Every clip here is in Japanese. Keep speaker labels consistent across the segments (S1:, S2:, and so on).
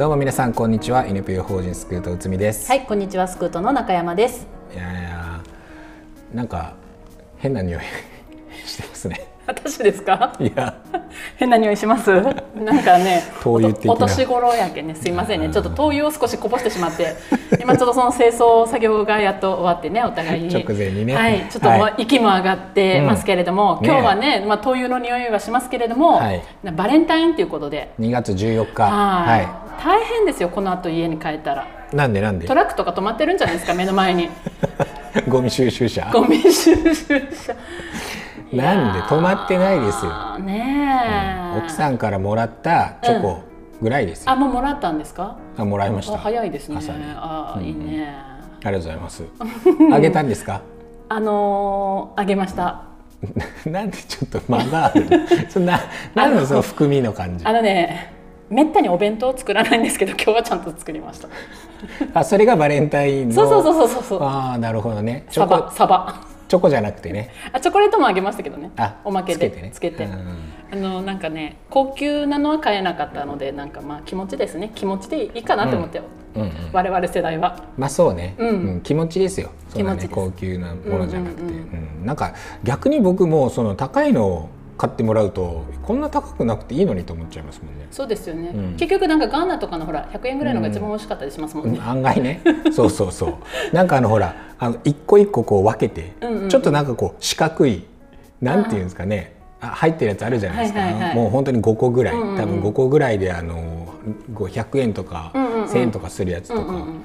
S1: どうも皆さんこんにちは。NPO 法人スクートうつみです、
S2: はい、こんにちは、スクートの中山です。
S1: い、やいやなんか変な匂い してますね。
S2: 私ですか？
S1: いや。
S2: 変な匂いします？なんかね、
S1: 灯油的な。
S2: お年頃やけんね、すいませんね。ちょっと灯油を少しこぼしてしまって、今ちょっとその清掃作業がやっと終わってね、お互いに。
S1: 直前にね。
S2: はい、ちょっと
S1: はい。
S2: 息も上がってますけれども、
S1: うん。
S2: 今日はね、まあ灯油の匂いはしますけれども、
S1: はい。
S2: バレンタインということで、
S1: 2月14日。
S2: はい、
S1: は
S2: 大変ですよ。この後家に帰ったら、
S1: いなんでなんで？
S2: トラックとか止まってるんじゃないですか、目の前に。
S1: ゴミ収集車。
S2: ゴミ収集車。
S1: なんで止まってないですよ。
S2: ねえ、
S1: 奥さんからもらったチョコぐらいですよ、
S2: あもうもらったんですか？
S1: あもらいました。
S2: あ早いですね。あーいいね。
S1: ありがとうございます。あげたんですか？
S2: あのーあげました。
S1: なんでちょっと間があるそんななんでその含みの感じ？
S2: あのねめったにお弁当を作らないんですけど今日はちゃんと作りました。
S1: あそれがバレンタインの
S2: そうそうそうそうそう。
S1: ああなるほどね。チ
S2: サバサバ。
S1: チョコじゃなくてね。
S2: あチョコレートもあげましたけどね。
S1: あ
S2: おまけで
S1: つけてね。
S2: つけて。
S1: うん。
S2: あのなんかね高級なのは買えなかったのでなんかまあ気持ちですね。気持ちでいいかなと思って、
S1: うん。うん
S2: 我々世代は。
S1: まあそうね、
S2: うん。
S1: うん。気持ちですよ。そんなね
S2: 気持ちです。
S1: 高級なものじゃなくて、
S2: うんうん。
S1: うん。なんか逆に僕もその高いのを買ってもらうとこんな高くなくていいのにと思っちゃいますもんね。
S2: そうですよね、
S1: うん。
S2: 結局なんかガーナとかのほら100円ぐらいのが一番美味しかったりしますもんね、
S1: 案外ね。そうそうそう。なんかあのほらあの一個一個こう分けて、
S2: うんうんうん。
S1: ちょっとなんかこう四角いなんていうんですかね。あ入ってるやつあるじゃないですか、
S2: はいはいはい。
S1: もう本当に5個ぐらい、
S2: うんうんうん。
S1: 多分5個ぐらいであの500円とか
S2: うんうんうん。
S1: 1000円とかするやつとか、
S2: うんうんうん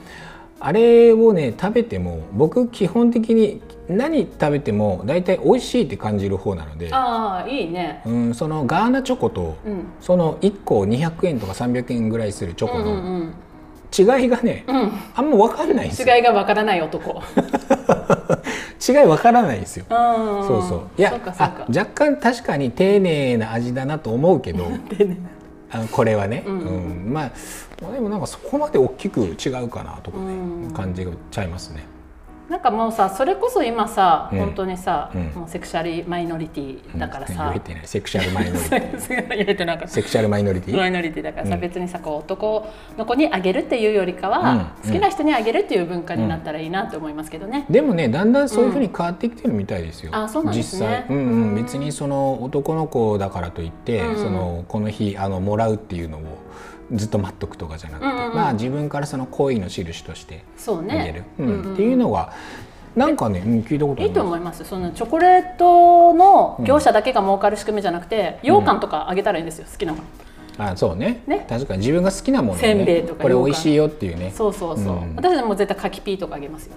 S1: あれをね食べても僕基本的に何食べても大体美味しいって感じる方なので、
S2: ああいいね。
S1: うん、そのガーナチョコと、
S2: うん。
S1: その1個200円とか300円ぐらいするチョコの
S2: ん
S1: 違いがね、
S2: うん。
S1: あんま分かんないんですよ。
S2: 違いがわからない男。
S1: 違い分からないんですよ。うそういや
S2: そうかそうか。
S1: あ若干確かに丁寧な味だなと思うけど あのこれはね、
S2: う
S1: うん。んまあでもなんかそこまで大きく違うかなとかね、
S2: うん。
S1: 感じがちゃいますね。
S2: なんかもうさそれこそ今さ、
S1: うん
S2: 本当にさ、
S1: うん
S2: もうセクシャルマイノリティだから
S1: うん。
S2: さ
S1: 言え、てないセクシャルマイノリティセクシャルマイノリティ。
S2: マイノリティだからさ、
S1: うん。
S2: 別にさこう男の子にあげるっていうよりかは、
S1: うん。
S2: 好きな人にあげるっていう文化になったらいいなと思いますけどね。
S1: でもねだんだんそういうふうに変わってきてるみたいですよ。
S2: あそうなんですね。
S1: 実際、うん。うん、別にその男の子だからといって、
S2: うん。
S1: そのこの日あのもらうっていうのをずっと待っとくとかじゃなくて、
S2: うんうんうん。
S1: まあ自分からその恋の印として
S2: そうね。
S1: る、、うん。
S2: うんうん
S1: っていうのはなんかね、うん、聞いたことあ
S2: いいと。思います。そのチョコレートの業者だけが儲かる仕組みじゃなくて、羊羹とかあげたらいいんですよ好きなの、
S1: あそうね。
S2: ね。
S1: 確かに自分が好きなものをね。
S2: せんべいとか
S1: これ美味しいよっていうね。
S2: そうそうそう、
S1: うん。
S2: 私でも絶対柿ピーとかあげますよ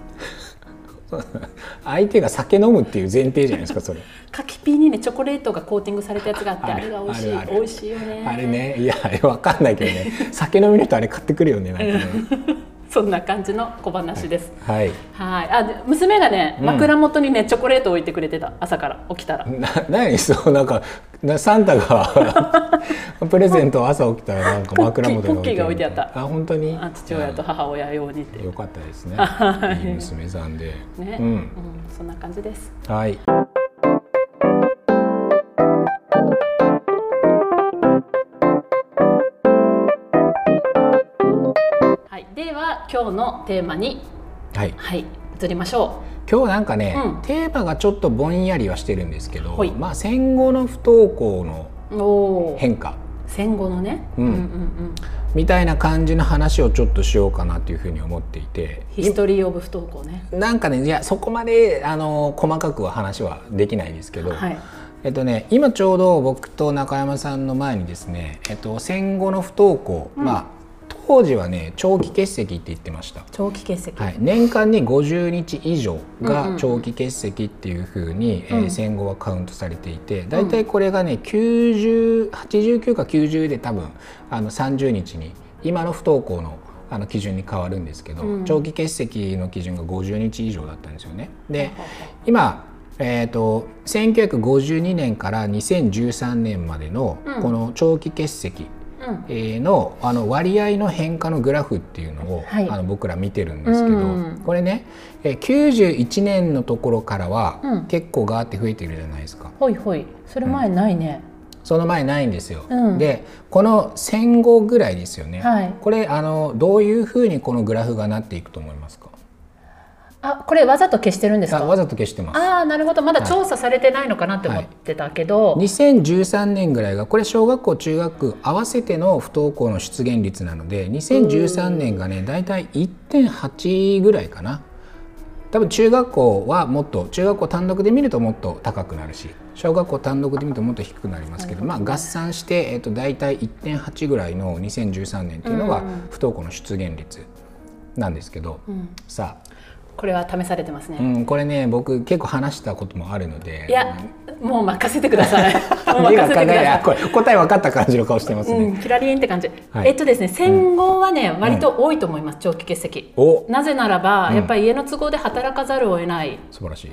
S1: 相手が酒飲むっていう前提じゃないですかそれ。
S2: 柿ピーにねチョコレートがコーティングされたやつがあってあれが美味しい。美味しいよね。
S1: あれね。いやあれわかんないけどね。酒飲みの人あれ買ってくるよねなんかね
S2: そんな感じの小話です。
S1: はい。
S2: はい。あで娘がね
S1: うん。
S2: 枕元にねチョコレートを置いてくれてた朝から。起きたら
S1: な 何そうなんかなサンタが プレゼントを朝起きたらなんか枕元に
S2: ポッキーが置いてあった。
S1: あ本当に？
S2: あ父親と母親用にって。
S1: よかったですね。
S2: はい。
S1: いい娘さんで、
S2: ね、
S1: う
S2: うんん、そんな感じです。
S1: はい
S2: 今日のテーマに
S1: はい。
S2: はい移りましょ
S1: 今日なんかね、
S2: うん。
S1: テーマがちょっとぼんやりはしてるんですけど、
S2: はい。
S1: まあ戦後の不登校の変化。
S2: 戦後のね、
S1: うん。
S2: うんうん
S1: みたいな感じの話をちょっとしようかなというふうに思っていて。
S2: ヒストリー・オブ・不登校ね。
S1: なんかねいやそこまであの細かくは話はできないですけど、
S2: はい。
S1: えっとね、今ちょうど僕と中山さんの前にですね、えっと、戦後の不登校、
S2: うん。
S1: まあ当時はね長期欠席って言ってました、
S2: 長期欠席、
S1: はい、年間に50日以上
S2: うんうん
S1: が長期欠席っていうふうに、えー
S2: うん。
S1: 戦後はカウントされていて大体これがね9089か90で多分あの30日に今の不登校のあの基準に変わるんですけど、
S2: うん。
S1: 長期欠席の基準が50日以上だったんですよね。で今えー、と1952年から2013年までの
S2: うん。
S1: この長期欠席
S2: うん
S1: えーのあの割合の変化のグラフっていうのを、
S2: はい。
S1: あの僕ら見てるんですけど、
S2: うん。
S1: これね、えー91年のところからは、
S2: うん。
S1: 結構ガーって増えてるじゃないですか。
S2: ほいほい。それ前ないね、
S1: その前ないんですよ。
S2: うん。
S1: でこの戦後ぐらいですよね。
S2: はい。
S1: これあのどういうふうにこのグラフがなっていくと思いますか？
S2: あこれわざと消してるんですか？
S1: あわざと消してます。
S2: ああなるほど。まだ調査されてないのかなって思ってたけど、
S1: 2013年ぐらいがこれ小学校中学合わせての不登校の出現率なので2013年がね大体1.8ぐらいかな。多分中学校はもっと中学校単独で見るともっと高くなるし小学校単独で見るともっと低くなりますけど、まあ、合算して、えっと大体1.8ぐらいの2013年っていうのが不登校の出現率なんですけど、さあ
S2: これは試されてますね、
S1: うん、これね僕結構話したこともあるので。
S2: いやもう任せてください。
S1: 答え分かった感じの顔してますね。
S2: うん、キラリンって感じ、
S1: はい。
S2: えっとですね戦後はね、割と多いと思います長期欠席。
S1: お。
S2: なぜならば、
S1: うん。
S2: やっぱり家の都合で働かざるを得ない
S1: 素晴らしい。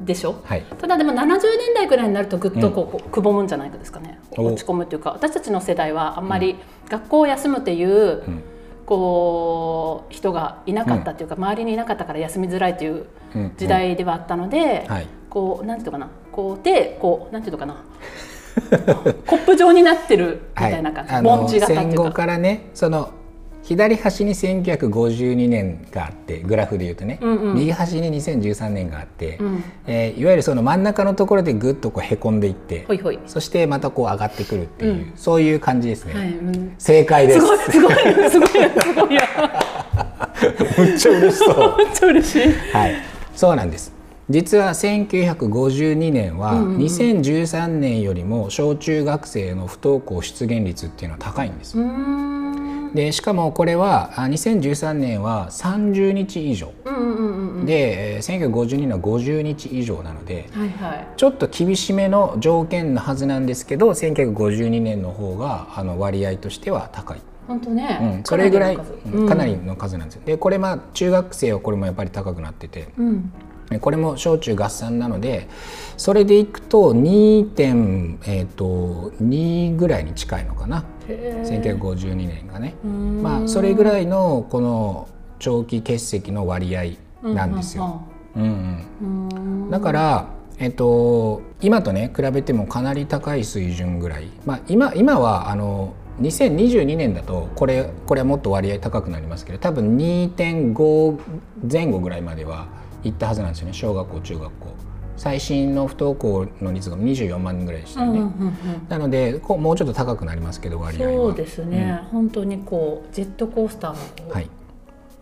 S2: でしょ？
S1: はい。
S2: ただでも70年代ぐらいになるとぐっとこう、こうくぼむんじゃないですかね。
S1: お。
S2: 落ち込むっていうか私たちの世代はあんまり学校を休むっていう、
S1: ん
S2: こう人がいなかったっていうか、周りにいなかったから休みづらいという
S1: うん
S2: 時代ではあったので、
S1: はい。
S2: こうなんていうのかな。こうでこうなんていうのかな。コップ状になってるみたいな感じ、
S1: あの
S2: 盆地型って
S1: 戦後
S2: いうか。
S1: からねその左端に1952年があってグラフで言うとね、
S2: うんうん
S1: 右端に2013年があって、
S2: うん
S1: えーいわゆるその真ん中のところでぐっとこうへこんでいって。そしてまたこう上がってくるっていう、
S2: うん
S1: そういう感じですね、
S2: はい、うん
S1: 正解です
S2: すごいすごいすごいすごいや。
S1: めっちゃ嬉しそう
S2: めっちゃ嬉しい。
S1: はい、そうなんです。実は1952年は2013年よりも小中学生の不登校出現率っていうのは高いんです
S2: う。ーん。
S1: でしかもこれはあ2013年は30日以上。でえー1952年は50日以上なので
S2: はいはい。
S1: ちょっと厳しめの条件のはずなんですけど1952年の方があの割合としては高い。
S2: 本当ね。
S1: うん、それぐらい
S2: かなりの数
S1: なんですよ。でこれまあ中学生はこれもやっぱり高くなってて。
S2: うん。
S1: これも小中合算なのでそれでいくと2.2、えー、と2ぐらいに近いのかな1952年がね。まあそれぐらいのこの長期欠席の割合なんですよ。うん。だから、えっと、今とね比べてもかなり高い水準ぐらい、まあ、今今はあの2022年だとこれこれはもっと割合高くなりますけど多分2.5前後ぐらいまではいったはずなんですよね小学校中学校最新の不登校の率が24万人ぐらいでしたよね、
S2: うんうんうんうん。
S1: なのでこうもうちょっと高くなりますけど割合は。
S2: そうですね、本当にこうジェットコースターのこう、
S1: はい、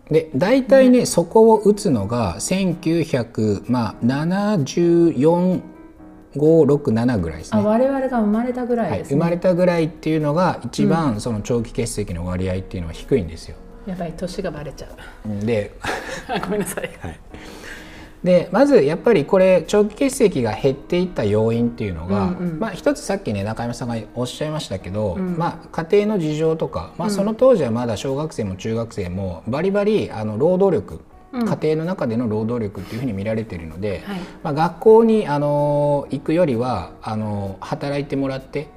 S1: で大体ね、そこを打つのが197456ぐらいですね。
S2: あ我々が生まれたぐらい
S1: はい、
S2: ですね、
S1: 生まれたぐらいっていうのが一番その長期欠席の割合っていうのは低いんですよ。
S2: やばい年がバレちゃう。
S1: で
S2: あ ごめんなさい
S1: でまずやっぱりこれ長期欠席が減っていった要因っていうのが、
S2: うんうん。
S1: まあ、一つさっきね中山さんがおっしゃいましたけど、
S2: うん。
S1: まあ、家庭の事情とか、まあ、その当時はまだ小学生も中学生もバリバリあの労働力、
S2: うん。
S1: 家庭の中での労働力っていうふうに見られているので、
S2: はい。
S1: まあ、学校にあの行くよりはあの働いてもらって、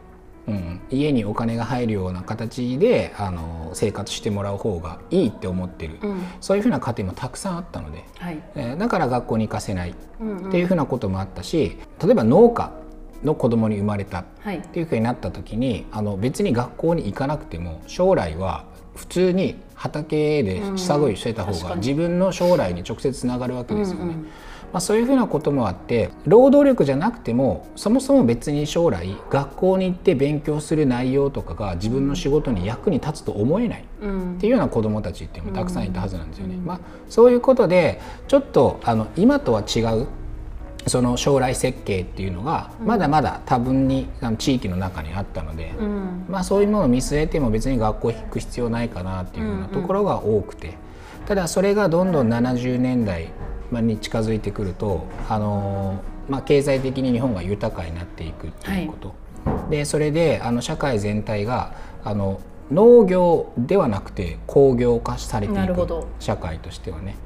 S1: うん、家にお金が入るような形であの生活してもらう方がいいって思ってる、
S2: うん。
S1: そういうふうな家庭もたくさんあったので、
S2: はい。
S1: えーだから学校に行かせない。っていうふうなこともあったし例えば農家の子供に生まれたっ
S2: はい。
S1: ていうふうになった時にあの別に学校に行かなくても将来は普通に畑で下ごいしてた方が自分の将来に直接つながるわけですよね。
S2: うんうん
S1: まあ、そういうふうなこともあって労働力じゃなくてもそもそも別に将来学校に行って勉強する内容とかが自分の仕事に役に立つと思えない。
S2: うん。
S1: っていうような子どもたちっていうのもたくさんいたはずなんですよね。まあ、そういうことでちょっとあの今とは違うその将来設計っていうのがまだまだ多分に地域の中にあったので、
S2: うん。
S1: まあ、そういうものを見据えても別に学校行く必要ないかなっていうようなところが多くて、ただそれがどんどん70年代に近づいてくると、あのーまあ、経済的に日本が豊かになっていくっていうこと、でそれであの社会全体があの農業ではなくて工業化されていく社会としてはね。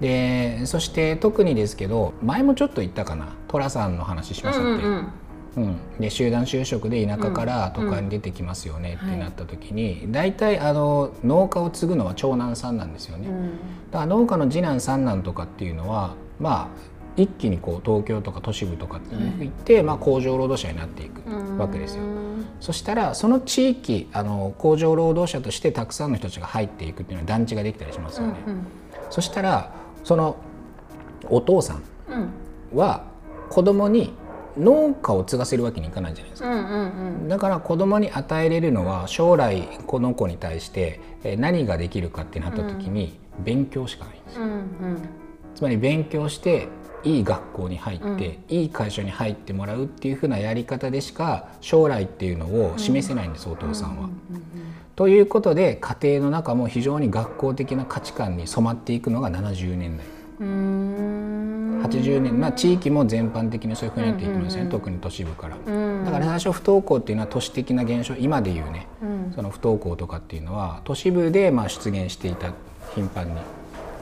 S1: でそして特にですけど前もちょっと言ったかな。寅さんの話しましたっけ、
S2: うんうん
S1: うん、で集団就職で田舎から都会に出てきますよねってなった時に、大体あの農家を継ぐのは長男さんなんですよね。
S2: うん。
S1: だから農家の次男三男とかっていうのはまあ一気にこう東京とか都市部とかって行って、まあ、工場労働者になっていくわけですよ。そしたらその地域あの工場労働者としてたくさんの人たちが入っていくっていうのは団地ができたりしますよね。そしたらそのお父さん
S2: うん。
S1: は子供に農家を継がせるわけにいかないじゃないですか。
S2: うんうん
S1: だから子供に与えれるのは将来この子に対してえー何ができるかってなった時に勉強しかないんですよ。
S2: うんうん
S1: つまり勉強していい学校に入って、いい会社に入ってもらうっていうふうなやり方でしか将来っていうのを示せないんです、お父さんは。ということで家庭の中も非常に学校的な価値観に染まっていくのが70年代。
S2: うん
S1: 80年、まあ、地域も全般的にそういうふうになっていきますね、特に都市部から。
S2: うん。
S1: だから最初不登校っていうのは都市的な現象今でいうね、
S2: うん。
S1: その不登校とかっていうのは都市部でまあ出現していた頻繁に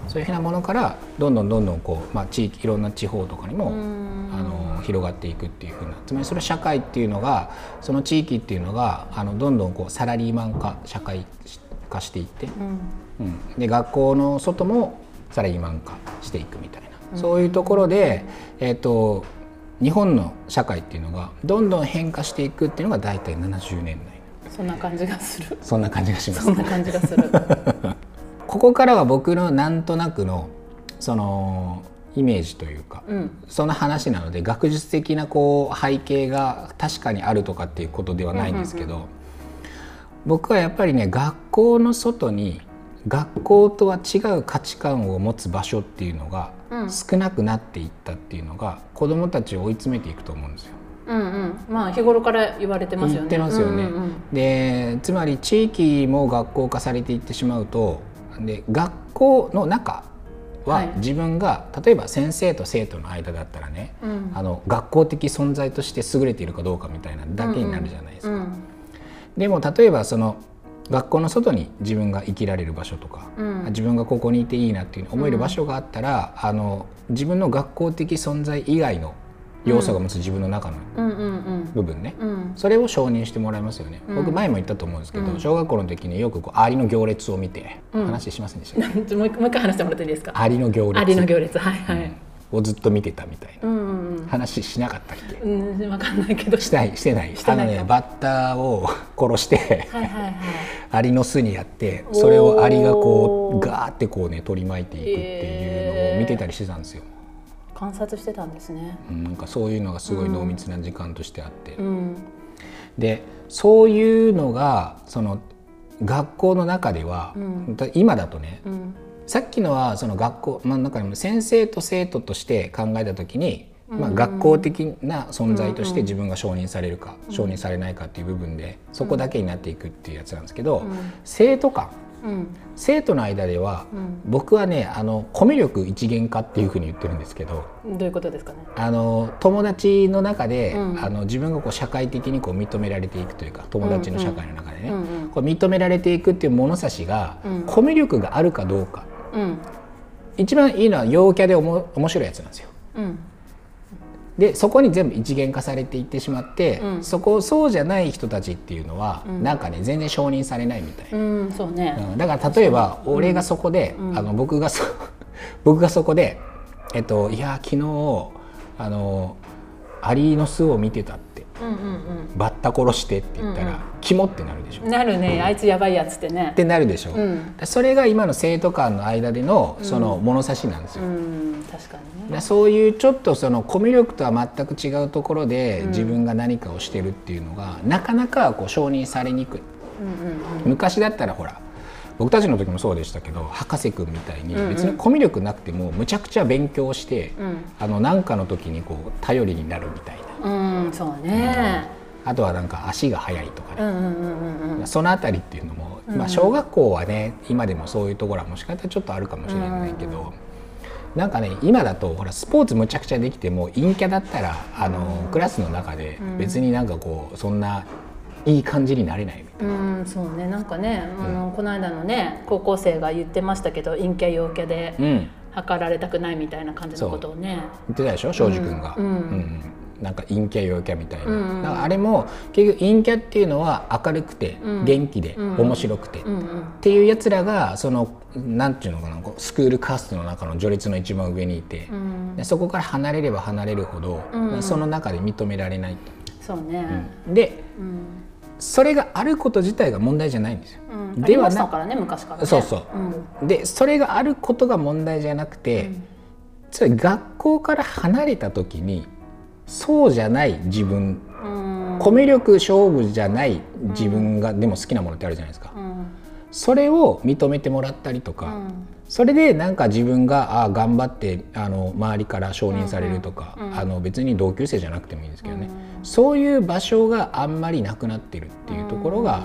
S1: そういうふうなものからどんどんどんどんこう、まあ、地域いろんな地方とかにも、あの広がっていくっていうふうなつまりそれ社会っていうのがその地域っていうのがあのどんどんこうサラリーマン化社会化していって、
S2: うん。
S1: うん、で学校の外もサラリーマン化していくみたいな、そういうところで、えー、と日本の社会っていうのがどんどん変化していくっていうのが大体70年代。
S2: そんな感じがする。
S1: そんな感じがします。
S2: そんな感じがする。
S1: ここからは僕のなんとなくのそのイメージというか、
S2: うん。
S1: その話なので学術的なこう背景が確かにあるとかっていうことではないんですけど、僕はやっぱりね学校の外に学校とは違う価値観を持つ場所っていうのが
S2: うん
S1: 少なくなっていったっていうのが子どもたちを追い詰めていくと思うんですよ。
S2: うんうん。まあ日頃から言われてますよね。
S1: 言ってますよね。
S2: うんうんうん。
S1: でつまり地域も学校化されていってしまうとで学校の中
S2: は
S1: はい。自分が、例えば先生と生徒の間だったらね、
S2: うん。
S1: あの学校的存在として優れているかどうかみたいなだけになるじゃないですか。
S2: うん。
S1: でも例えばその学校の外に自分が生きられる場所とか、
S2: うん。
S1: 自分がここにいていいなっていう思える場所があったら、あの自分の学校的存在以外の要素が持つ自分の中の
S2: うんうん
S1: 部分ね、
S2: うん。うん
S1: それを承認してもらいますよね、
S2: うん。
S1: 僕前も言ったと思うんですけど、
S2: うん。
S1: 小学校の時によくこうアリの行列を見て、
S2: うん。
S1: 話しませんでした
S2: もう一回話してもらっていいですか？
S1: アリの行列。
S2: アリの行列。はいはい。
S1: をずっと見てたみたいな。
S2: うんうんうん
S1: 話しなかったっけ、
S2: うん分かんないけど。
S1: したいしてない。
S2: してないか。
S1: あのねバッターを 殺して
S2: はいはいはい。
S1: アリの巣にやってそれをアリがこうガーってこうね取り巻いていくっていうのを見てたりしてたんですよ、
S2: 観察してたんですね。
S1: うんなんかそういうのがすごい濃密な時間としてあって、
S2: うん。
S1: でそういうのがその学校の中では、
S2: うん。
S1: だ今だとね
S2: うん。
S1: さっきのはその学校真ん中にも先生と生徒として考えた時に、まあ、学校的な存在として自分が承認されるか、承認されないかっていう部分でそこだけになっていくっていうやつなんですけど、生徒間
S2: うん。
S1: 生徒の間では、
S2: うん。
S1: 僕はねあのコミュ力一元化っていうふうに言ってるんですけど
S2: どういうことですかね？
S1: あの友達の中で、
S2: うん。
S1: あの自分がこう社会的にこう認められていくというか友達の社会の中でね、
S2: うんうん。
S1: こう認められていくっていう物差しが、
S2: うん。
S1: コミュ力があるかどうか。
S2: うん。
S1: 一番いいのは陽キャでおも面白いやつなんですよ。
S2: うん
S1: でそこに全部一元化されていってしまって、
S2: うん。
S1: そこそうじゃない人たちっていうのは、
S2: うん。
S1: なんかね全然承認されないみたい。な。
S2: うんそうね。
S1: うん。だから例えば俺がそこで、
S2: うん。
S1: あの僕がそ 僕がそこでえっといや昨日あのアリの巣を見てたってバッタ殺してって言ったら、
S2: うんうん。
S1: キモってなるでしょ、
S2: なるね。あいつやばいやつってね。
S1: てなるでしょ、
S2: うん。
S1: それが今の生徒間の間でのその物差しなんですよ、
S2: うん確かに
S1: そういうちょっとそのコミュ力とは全く違うところで
S2: うん。
S1: 自分が何かをしてるっていうのが、なかなかこう承認されにくい。昔だったらほら僕たちの時もそうでしたけど博士くんみたいに別にコミュ力なくてもむちゃくちゃ勉強して、
S2: うん。
S1: あの何かの時にこう頼りになるみたいな
S2: うんそうね。
S1: あとはなんか足が速いとかね、
S2: うんうんうんうんうん。
S1: そのあたりっていうのも、
S2: うん。
S1: まあ、小学校はね今でもそういうところはもしかしたらちょっとあるかもしれないけど、なんかね今だとほらスポーツむちゃくちゃできても陰キャだったらあの、クラスの中で別になんかこうそんないい感じになれないみたいな。
S2: うんそうね。なんかねあの、この間のね高校生が言ってましたけど陰キャ陽キャで
S1: うん。
S2: 測られたくないみたいな感じのことをね。
S1: 言ってたでしょ？庄司君が。
S2: うん
S1: うんなんか陰キャ陽キャみたいな、
S2: うんうん
S1: だからあれも結局陰キャっていうのは明るくて、
S2: うん。
S1: 元気で、
S2: うん
S1: 面白くて、
S2: うんうん。
S1: っていうやつらがそのなんていうのかなこうスクールカーストの中の序列の一番上にいて、
S2: うん。
S1: でそこから離れれば離れるほど、
S2: うんうん。
S1: その中で認められない。
S2: そうね、
S1: と。で
S2: うん。
S1: それがあること自体が問題じゃないんですよ。
S2: うん、
S1: ではな
S2: からね昔からね。
S1: そうそう。
S2: うん。
S1: でそれがあることが問題じゃなくて、つまり学校から離れた時にそうじゃない自分。
S2: うん。
S1: コミュ力勝負じゃない自分がでも好きなものってあるじゃないですか、
S2: うん。
S1: それを認めてもらったりとか、
S2: うん。
S1: それでなんか自分があ頑張ってあの周りから承認されるとか、
S2: うんうん
S1: あの別に同級生じゃなくてもいいんですけどね、そういう場所があんまりなくなってるっていうところが、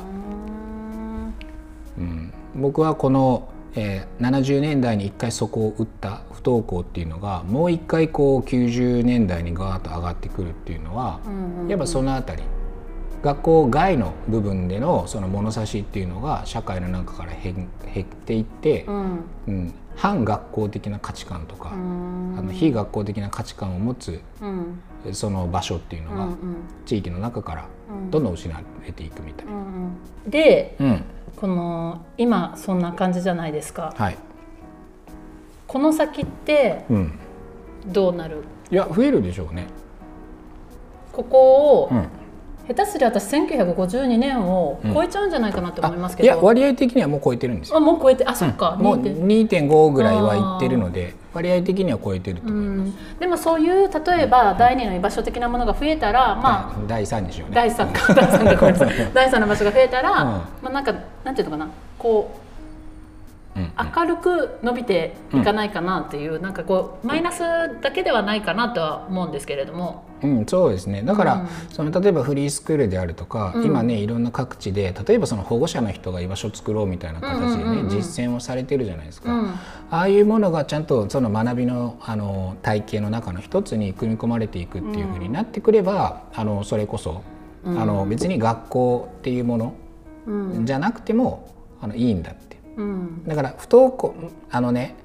S1: うん。僕はこの、えー70年代に一回そこを打った不登校っていうのがもう一回こう90年代にガーッと上がってくるっていうのは、やっぱそのあたり学校外の部分でのその物差しっていうのが社会の中から減減っていって、
S2: うん。
S1: うん、反学校的な価値観とか、
S2: うん。
S1: あの非学校的な価値観を持つ
S2: うん。
S1: その場所っていうのが、
S2: うん
S1: 地域の中からどんどん失われていくみたいな。
S2: うんうん。で
S1: うん。
S2: この今そんな感じじゃないですか。
S1: はい。
S2: この先って
S1: うん、
S2: どうなる？
S1: いや増えるでしょうね。
S2: ここを、
S1: うん
S2: 下手すりゃ私1952年を超えちゃうんじゃないかなと思いますけど、
S1: いや割合的にはもう超えてるんですよ。
S2: あもう超えてあそっか、
S1: もう
S2: 2.5
S1: 2.5ぐらいはいってるので割合的には超えてると
S2: う
S1: 思います。
S2: ん、でもそういう例えば第二の居場所的なものが増えたら、まあ
S1: はい第3にしようね。
S2: 第三か。第三か。第三の場所が増えたら、
S1: うん。
S2: まあなんかなんていうのかな。こう
S1: うん
S2: 明るく伸びていかないかなっていう、なんかこうマイナスだけではないかなとは思うんですけれども、
S1: うん、そうですね。だから、
S2: うん。
S1: その例えばフリースクールであるとか、
S2: うん。
S1: 今ねいろんな各地で例えばその保護者の人が居場所を作ろうみたいな形でね、
S2: うんうんうん。うん
S1: 実践をされてるじゃないですか、
S2: うん。
S1: ああいうものがちゃんとその学びのあの体系の中の一つに組み込まれていくっていうふうになってくれば、あのそれこそ、
S2: うん。
S1: あの別に学校っていうもの
S2: うん。
S1: じゃなくてもあのいいんだって
S2: うん。
S1: だから不登校あのね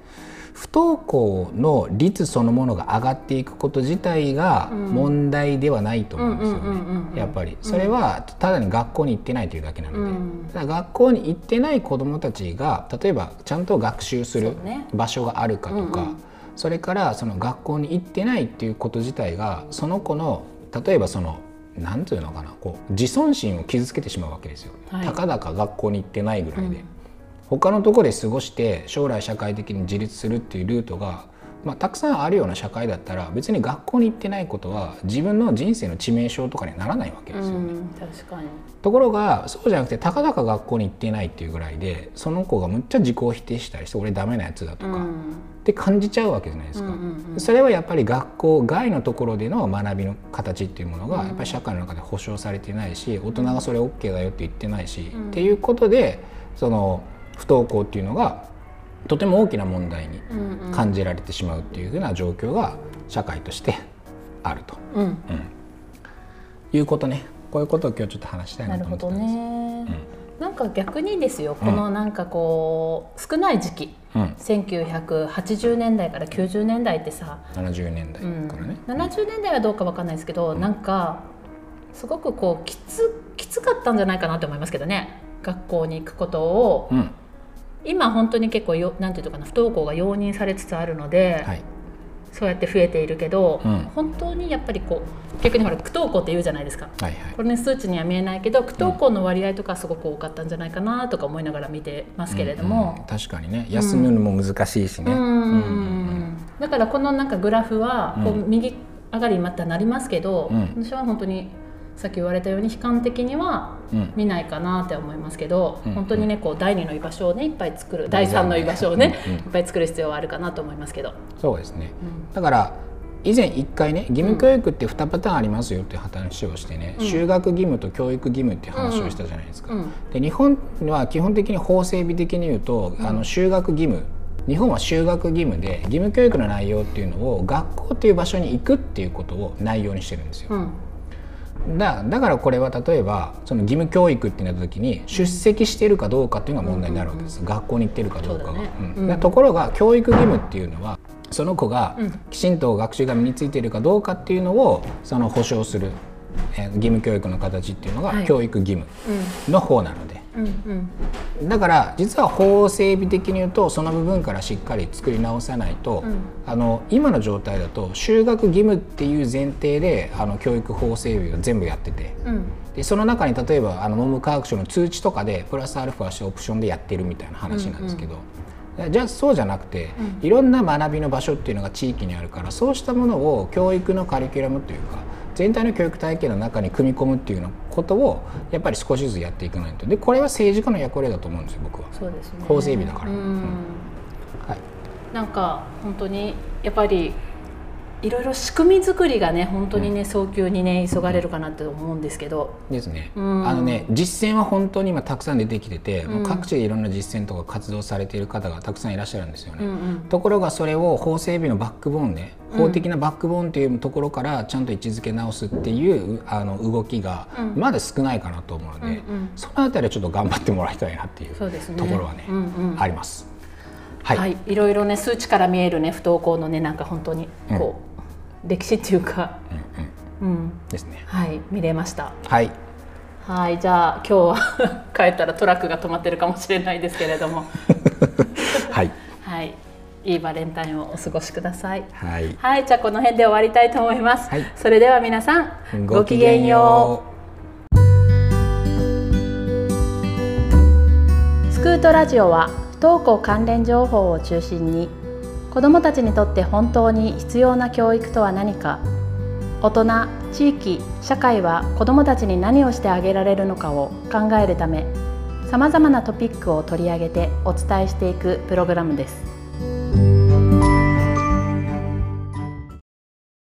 S1: 不登校の率そのものが上がっていくこと自体が
S2: うん。
S1: 問題ではないと思うんですよね。やっぱり。それはただに学校に行ってないというだけなので、
S2: うん。
S1: ただ学校に行ってない子どもたちが例えばちゃんと学習する場所があるかとか、
S2: うんうん。
S1: それからその学校に行ってないっていうこと自体がその子の例えばそのなんていうのかなこう自尊心を傷つけてしまうわけですよ、
S2: はい。
S1: たかだか学校に行ってないぐらいで、
S2: うん
S1: 他のところで過ごして将来社会的に自立するっていうルートが、まあ、たくさんあるような社会だったら別に学校に行ってないことは自分の人生の致命傷とかにはならないわけですよね。
S2: うん確かに。
S1: ところがそうじゃなくてたかだか学校に行ってないっていうぐらいでその子がむっちゃ自己否定したりして俺ダメなやつだとか、
S2: うん。
S1: って感じちゃうわけじゃないですか、それはやっぱり学校外のところでの学びの形っていうものが
S2: うん。
S1: やっぱり社会の中で保障されてないし大人がそれ OK だよって言ってないし、
S2: うん。
S1: っていうことでその不登校っていうのがとても大きな問題に
S2: うんうん。
S1: 感じられてしまうっていうふうな状況が社会としてあると、
S2: うん。
S1: うん。いうことね。こういうことを今日ちょっと話したいなと思ってたんです。
S2: ね、なんか逆にですよ。このなんかこう少ない時期。
S1: うん、
S2: 1980年代から90年代ってさ、
S1: 70年代
S2: うん
S1: からね、
S2: 70年代はどうかわかんないですけど、なんかすごくこうきつきつかったんじゃないかなと思いますけどね。学校に行くことを、
S1: うん
S2: 今本当に結構よなんていうのかな不登校が容認されつつあるので、
S1: はい。
S2: そうやって増えているけど、
S1: うん。
S2: 本当にやっぱりこう逆にほら不登校って言うじゃないですか。
S1: はいはい。
S2: これね数値には見えないけど不登校の割合とかすごく多かったんじゃないかなとか思いながら見てますけれど
S1: うんうん
S2: も、
S1: 確かにね休むのも難しいしね、
S2: うん。
S1: うん
S2: だからこのなんかグラフはこう
S1: うん。
S2: 右上がりまたなりますけど、
S1: うん。
S2: 私は本当にさっき言われたように悲観的には
S1: うん。
S2: 見ないかなって思いますけど、
S1: うん。
S2: 本当にねこう第二の居場所をねいっぱい作る第三の居場所をね、
S1: うんうん。
S2: いっぱい作る必要はあるかなと思いますけど。
S1: そうですね。
S2: うん。
S1: だから以前一回ね義務教育って2パターンありますよって話をしてね、
S2: うん。
S1: 就学義務と教育義務って話をしたじゃないですか。
S2: うん。
S1: で日本は基本的に法整備的に言うと、あの就学義務。日本は就学義務で義務教育の内容っていうのを学校っていう場所に行くっていうことを内容にしてるんですよ。
S2: うん
S1: だだからこれは例えばその義務教育ってなった時に出席してるかどうかっていうのが問題になるわけです、学校に行ってるかどうかが。
S2: そうだね。
S1: うん。
S2: うん。
S1: だところが教育義務っていうのはその子が
S2: うん。
S1: きちんと学習が身についているかどうかっていうのをその保証する、えー義務教育の形っていうの
S2: はい。
S1: が教育義務の方なので、
S2: うんうん
S1: だから実は法整備的に言うとその部分からしっかり作り直さないと、
S2: うん。
S1: あの今の状態だと就学義務っていう前提であの教育法整備を全部やってて。
S2: うん。
S1: でその中に例えばあの文部科学省の通知とかでプラスアルファしてオプションでやってるみたいな話なんですけど、じゃあそうじゃなくて、いろんな学びの場所っていうのが地域にあるからそうしたものを教育のカリキュラムというか全体の教育体系の中に組み込むっていうようなことをやっぱり少しずつやっていかないと。でこれは政治家の役割だと思うんですよ僕は。
S2: そうですね。
S1: 法整備だから。
S2: うん。
S1: はい。
S2: なんか本当にやっぱりいろいろ仕組み作りがね本当にね、早急にね急がれるかなって思うんですけど、
S1: ですね、
S2: うん。
S1: あのね実践は本当に今たくさん出てきてて、もう
S2: うん
S1: 各地でいろんな実践とか活動されている方がたくさんいらっしゃるんですよね。
S2: うんうん。
S1: ところがそれを法整備のバックボーンで法的なバックボーンというところからちゃんと位置づけ直すっていうあの動きが
S2: うん。
S1: まだ少ないかなと思うので、
S2: うんうん。
S1: そのあたりはちょっと頑張ってもらいたいなっていう
S2: ね。
S1: ところはね
S2: うんうん。
S1: あります。はい、
S2: はい、いろいろね数値から見えるね不登校のねなんか本当にこう、歴史っていうか、うん
S1: ですね。
S2: はい見れました。
S1: はい、
S2: はいじゃあ今日は 帰ったらトラックが止まってるかもしれないですけれども。
S1: はい、
S2: はい。いいバレンタインをお過ごしください。
S1: はい、
S2: はいじゃあこの辺で終わりたいと思います、
S1: はい。
S2: それでは皆さんごきげんよう。スクートラジオは不登校関連情報を中心に子どもたちにとって本当に必要な教育とは何か大人地域社会は子どもたちに何をしてあげられるのかを考えるためさまざまなトピックを取り上げてお伝えしていくプログラムです。